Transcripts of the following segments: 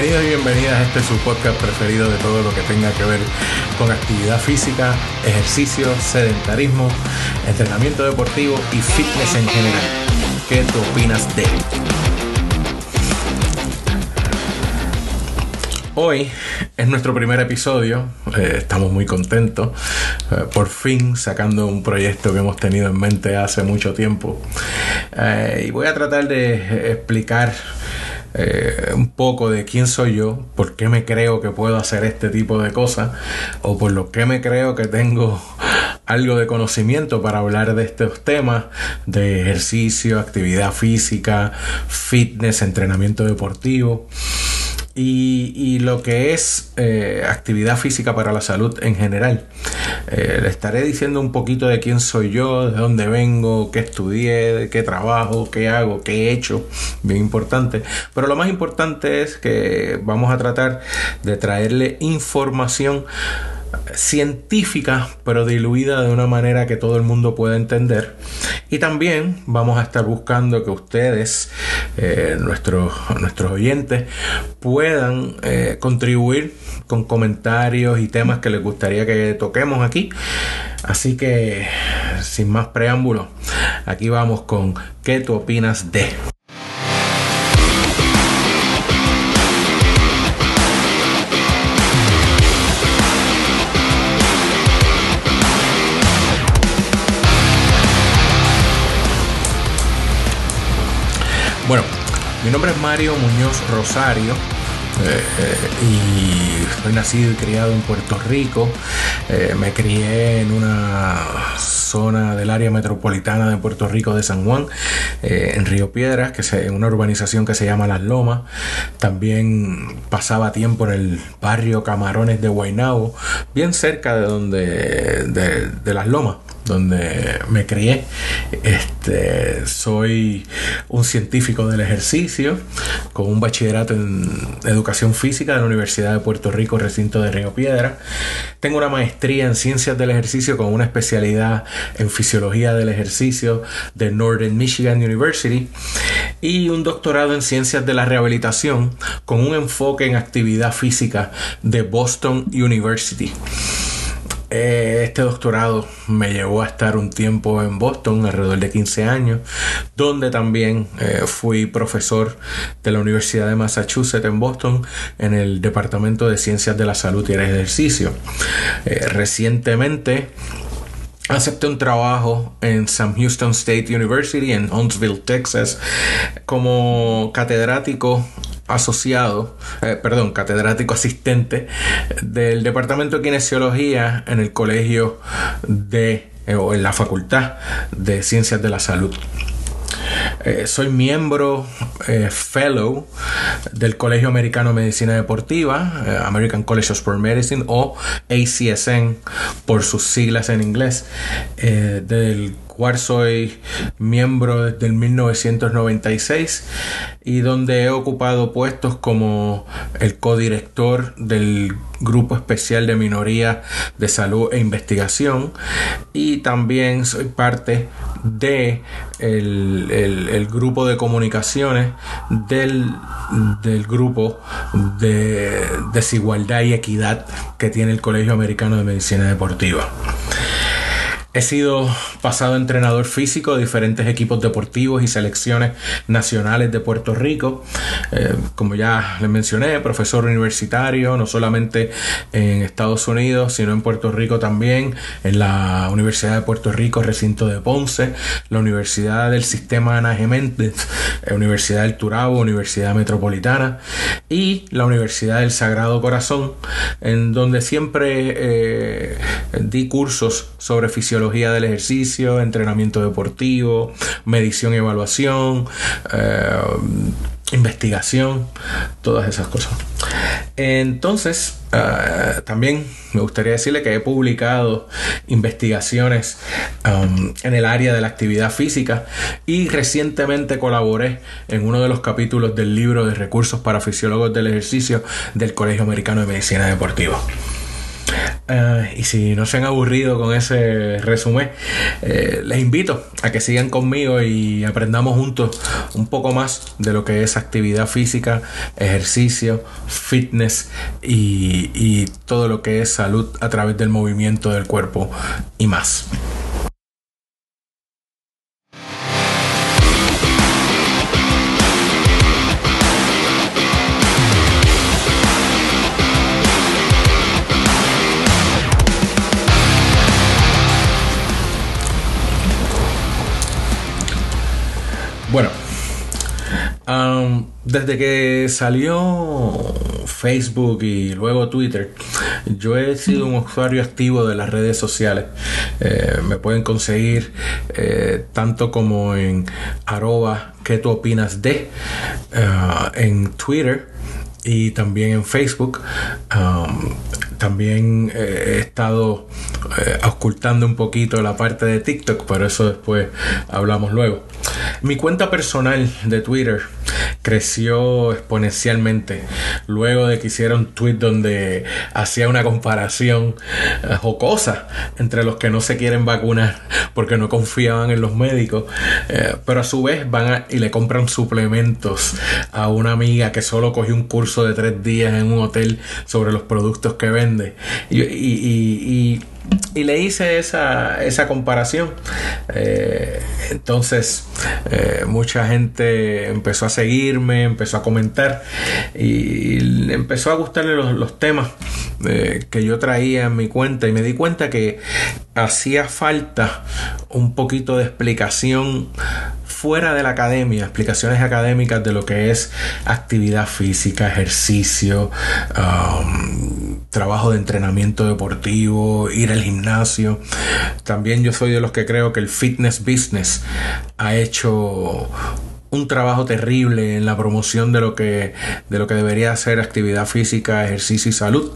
Bienvenidos y bienvenidas a este su podcast preferido de todo lo que tenga que ver con actividad física, ejercicio, sedentarismo, entrenamiento deportivo y fitness en general. ¿Qué tú opinas de? Hoy es nuestro primer episodio, eh, estamos muy contentos, eh, por fin sacando un proyecto que hemos tenido en mente hace mucho tiempo. Eh, y voy a tratar de explicar un poco de quién soy yo, por qué me creo que puedo hacer este tipo de cosas, o por lo que me creo que tengo algo de conocimiento para hablar de estos temas de ejercicio, actividad física, fitness, entrenamiento deportivo. Y, lo que es eh, actividad física para la salud en general. Eh, le estaré diciendo un poquito de quién soy yo, de dónde vengo, qué estudié, de qué trabajo, qué hago, qué he hecho, bien importante. Pero lo más importante es que vamos a tratar de traerle información científica, pero diluida de una manera que todo el mundo pueda entender. Y también vamos a estar buscando que ustedes, eh, nuestros, nuestros oyentes, puedan eh, contribuir con comentarios y temas que les gustaría que toquemos aquí. Así que, sin más preámbulos, aquí vamos con ¿qué tú opinas de? Bueno, mi nombre es Mario Muñoz Rosario. Eh, eh, y soy nacido y criado en Puerto Rico. Eh, me crié en una zona del área metropolitana de Puerto Rico de San Juan, en Río Piedras, que es una urbanización que se llama Las Lomas. También pasaba tiempo en el barrio Camarones de Guaynabo, bien cerca de donde de Las Lomas donde me crié. Este, soy un científico del ejercicio con un bachillerato en educación física de la Universidad de Puerto Rico, recinto de Río Piedra. Tengo una maestría en ciencias del ejercicio con una especialidad en fisiología del ejercicio de Northern Michigan University y un doctorado en ciencias de la rehabilitación con un enfoque en actividad física de Boston University. Eh, este doctorado me llevó a estar un tiempo en Boston, alrededor de 15 años, donde también eh, fui profesor de la Universidad de Massachusetts en Boston en el Departamento de Ciencias de la Salud y el Ejercicio. Eh, recientemente acepté un trabajo en Sam Houston State University en Huntsville, Texas, como catedrático asociado, eh, perdón, catedrático asistente del Departamento de Kinesiología en el Colegio de, eh, o en la Facultad de Ciencias de la Salud. Eh, soy miembro fellow del Colegio Americano de Medicina Deportiva, American College of Sport Medicine o ACSN por sus siglas en inglés, del cual soy miembro desde el 1996 y donde he ocupado puestos como el codirector del Grupo Especial de Minoría de Salud e Investigación y también soy parte de el, grupo de comunicaciones del, del grupo de desigualdad y equidad que tiene el Colegio Americano de Medicina Deportiva. He sido pasado entrenador físico de diferentes equipos deportivos y selecciones nacionales de Puerto Rico. Eh, como ya les mencioné, profesor universitario, no solamente en Estados Unidos, sino en Puerto Rico también, en la Universidad de Puerto Rico, recinto de Ponce, la Universidad del Sistema Ana Geméndez, eh, Universidad del Turabo, Universidad Metropolitana y la Universidad del Sagrado Corazón, en donde siempre eh, di cursos sobre fisiología del ejercicio, entrenamiento deportivo, medición y evaluación, eh, investigación, todas esas cosas. Entonces, eh, también me gustaría decirle que he publicado investigaciones um, en el área de la actividad física y recientemente colaboré en uno de los capítulos del libro de recursos para fisiólogos del ejercicio del Colegio Americano de Medicina Deportiva. Eh, y si no se han aburrido con ese resumen, eh, les invito a que sigan conmigo y aprendamos juntos un poco más de lo que es actividad física, ejercicio, fitness y, y todo lo que es salud a través del movimiento del cuerpo y más. Desde que salió Facebook y luego Twitter, yo he sido un usuario activo de las redes sociales. Eh, me pueden conseguir eh, tanto como en arroba que tú opinas de eh, en Twitter y también en Facebook. también he estado ocultando un poquito la parte de TikTok, pero eso después hablamos luego. Mi cuenta personal de Twitter creció exponencialmente luego de que hiciera un tweet donde hacía una comparación eh, jocosa entre los que no se quieren vacunar porque no confiaban en los médicos, eh, pero a su vez van y le compran suplementos a una amiga que solo cogió un curso de tres días en un hotel sobre los productos que vende. y le hice esa, esa comparación. Eh, entonces, eh, mucha gente empezó a seguirme, empezó a comentar y empezó a gustarle los, temas eh, que yo traía en mi cuenta y me di cuenta que hacía falta un poquito de explicación fuera de la academia, explicaciones académicas de lo que es actividad física, ejercicio, um, trabajo de entrenamiento deportivo, ir al gimnasio. También yo soy de los que creo que el fitness business ha hecho un trabajo terrible en la promoción de lo que de lo que debería ser actividad física, ejercicio y salud.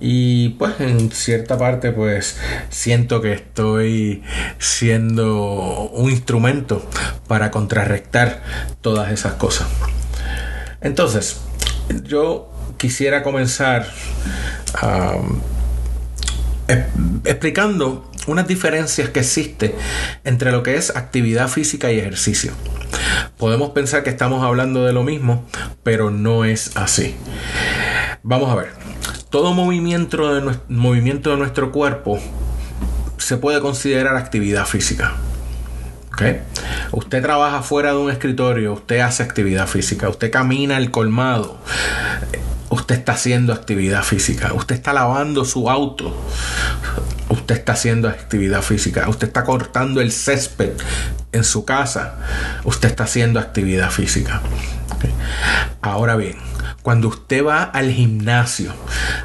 Y pues en cierta parte pues siento que estoy siendo un instrumento para contrarrestar todas esas cosas. Entonces, yo quisiera comenzar explicando unas diferencias que existen entre lo que es actividad física y ejercicio. Podemos pensar que estamos hablando de lo mismo, pero no es así. Vamos a ver. Todo movimiento de, movimiento de nuestro cuerpo se puede considerar actividad física. Usted trabaja fuera de un escritorio, usted hace actividad física, usted camina el colmado, usted está haciendo actividad física, usted está lavando su auto, usted está haciendo actividad física, usted está cortando el césped en su casa, usted está haciendo actividad física. Ahora bien, cuando usted va al gimnasio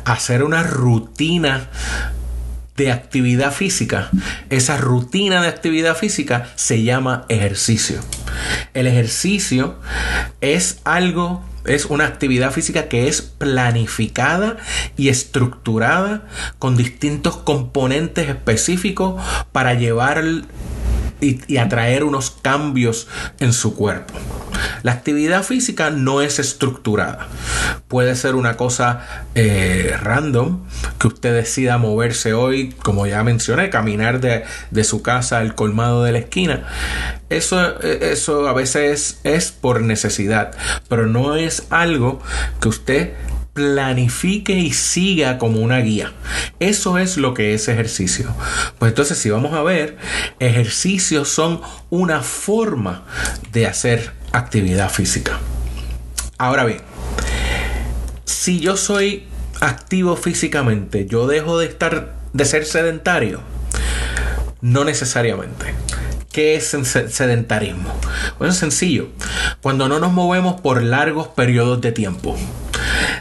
a hacer una rutina de actividad física, esa rutina de actividad física se llama ejercicio. El ejercicio es algo es una actividad física que es planificada y estructurada con distintos componentes específicos para llevar y, atraer unos cambios en su cuerpo. La actividad física no es estructurada. Puede ser una cosa eh, random que usted decida moverse hoy, como ya mencioné, caminar de, su casa al colmado de la esquina. Eso, eso a veces es por necesidad, pero no es algo que usted planifique y siga como una guía. Eso es lo que es ejercicio. Pues entonces si vamos a ver, ejercicios son una forma de hacer actividad física. Ahora bien, si yo soy activo físicamente, yo dejo de estar de ser sedentario. No necesariamente. ¿Qué es sedentarismo? Bueno, sencillo. Cuando no nos movemos por largos periodos de tiempo.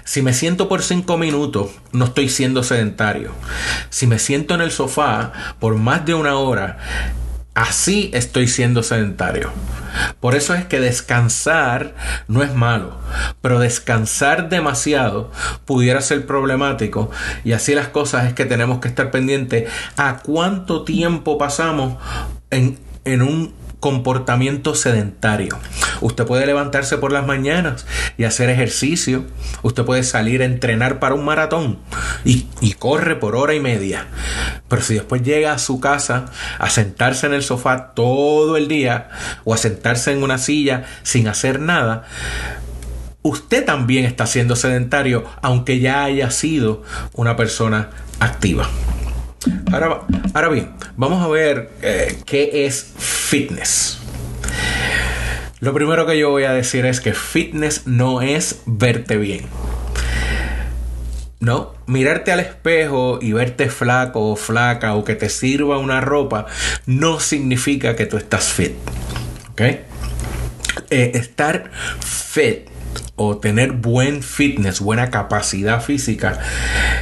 Si me siento por cinco minutos, no estoy siendo sedentario. Si me siento en el sofá por más de una hora, así estoy siendo sedentario. Por eso es que descansar no es malo, pero descansar demasiado pudiera ser problemático y así las cosas es que tenemos que estar pendientes a cuánto tiempo pasamos en en un comportamiento sedentario. Usted puede levantarse por las mañanas y hacer ejercicio. Usted puede salir a entrenar para un maratón y, corre por hora y media. Pero si después llega a su casa a sentarse en el sofá todo el día o a sentarse en una silla sin hacer nada, usted también está siendo sedentario, aunque ya haya sido una persona activa. Ahora, ahora bien, vamos a ver eh, qué es fitness. Lo primero que yo voy a decir es que fitness no es verte bien. No, mirarte al espejo y verte flaco o flaca o que te sirva una ropa no significa que tú estás fit. ¿Ok? Eh, estar fit o tener buen fitness, buena capacidad física,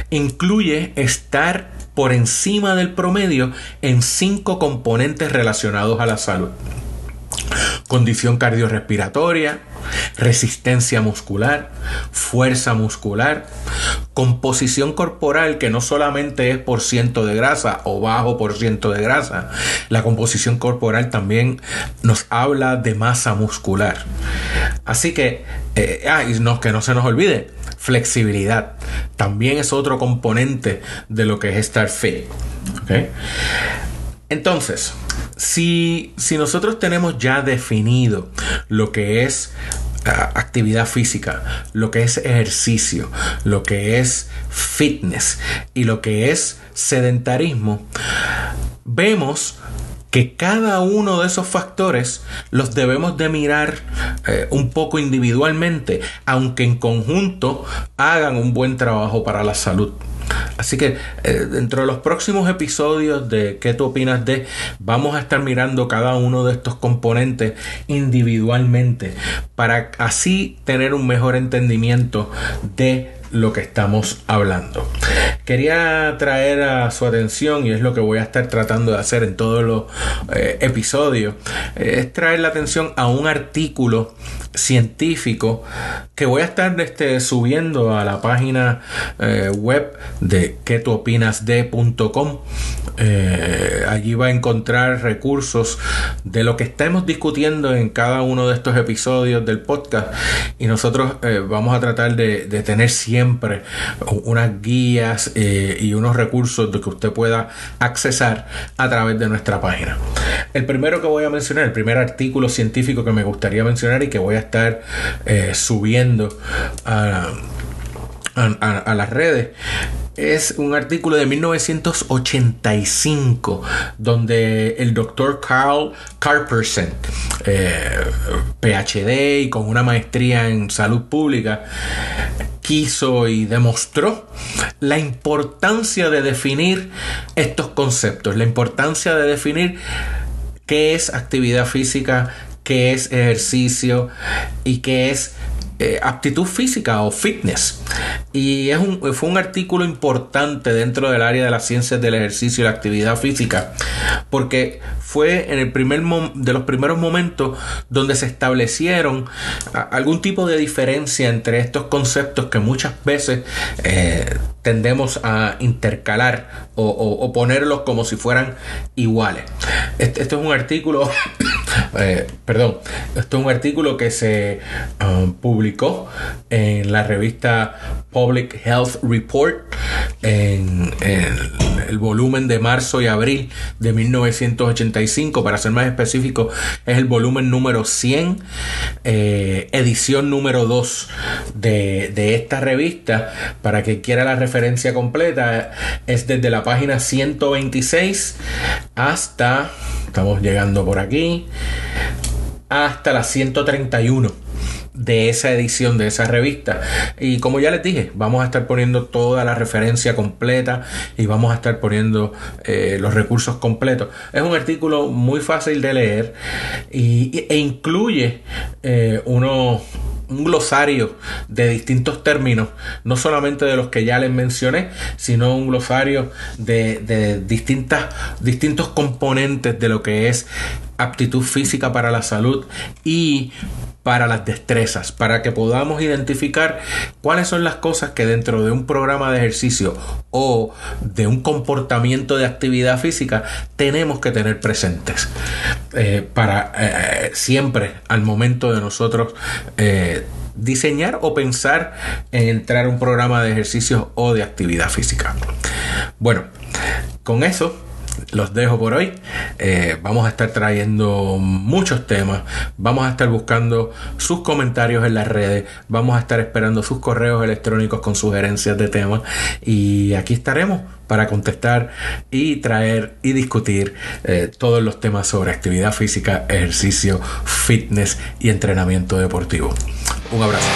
incluye estar por encima del promedio en cinco componentes relacionados a la salud. Condición cardiorrespiratoria, resistencia muscular, fuerza muscular, composición corporal que no solamente es por ciento de grasa o bajo por ciento de grasa, la composición corporal también nos habla de masa muscular. Así que, eh, ah, no, que no se nos olvide, flexibilidad también es otro componente de lo que es estar fit. Entonces, si, si nosotros tenemos ya definido lo que es ah, actividad física, lo que es ejercicio, lo que es fitness y lo que es sedentarismo, vemos que cada uno de esos factores los debemos de mirar eh, un poco individualmente, aunque en conjunto hagan un buen trabajo para la salud. Así que eh, dentro de los próximos episodios de ¿Qué tú opinas de? Vamos a estar mirando cada uno de estos componentes individualmente para así tener un mejor entendimiento de lo que estamos hablando. Quería traer a su atención, y es lo que voy a estar tratando de hacer en todos los eh, episodios, eh, es traer la atención a un artículo científico que voy a estar este, subiendo a la página eh, web de que tú opinas de.com. allí va a encontrar recursos de lo que estamos discutiendo en cada uno de estos episodios del podcast y nosotros vamos a tratar de, tener siempre unas guías eh, y unos recursos de que usted pueda accesar a través de nuestra página. El primero que voy a mencionar, el primer artículo científico que me gustaría mencionar y que voy a estar eh, subiendo a, las redes es un artículo de 1985 donde el doctor Carl Carperson, eh, PhD y con una maestría en salud pública, quiso y demostró la importancia de definir estos conceptos, la importancia de definir qué es actividad física, qué es ejercicio y qué es eh, aptitud física o fitness. Y es un, fue un artículo importante dentro del área de las ciencias del ejercicio y la actividad física, porque fue en el primer de los primeros momentos donde se establecieron algún tipo de diferencia entre estos conceptos que muchas veces eh, tendemos a intercalar o, ponerlos como si fueran iguales. Este, esto es un artículo, eh, perdón, esto es un artículo que se um, publicó en la revista Public Health Report en, el volumen de marzo y abril de 1985, para ser más específico, es el volumen número 100, eh, edición número 2 de, de esta revista, para que quiera la referencia completa, es desde la página 126 hasta, estamos llegando por aquí, hasta la 131 de esa edición de esa revista. Y como ya les dije, vamos a estar poniendo toda la referencia completa y vamos a estar poniendo eh, los recursos completos. Es un artículo muy fácil de leer y, e incluye eh, uno un glosario de distintos términos, no solamente de los que ya les mencioné, sino un glosario de, de distintas, distintos componentes de lo que es aptitud física para la salud y para las destrezas, para que podamos identificar cuáles son las cosas que dentro de un programa de ejercicio o de un comportamiento de actividad física tenemos que tener presentes eh, para eh, siempre al momento de nosotros eh, diseñar o pensar en entrar a un programa de ejercicios o de actividad física. Bueno, con eso los dejo por hoy. Eh, vamos a estar trayendo muchos temas. Vamos a estar buscando sus comentarios en las redes. Vamos a estar esperando sus correos electrónicos con sugerencias de temas. Y aquí estaremos para contestar y traer y discutir eh, todos los temas sobre actividad física, ejercicio, fitness y entrenamiento deportivo. Un abrazo.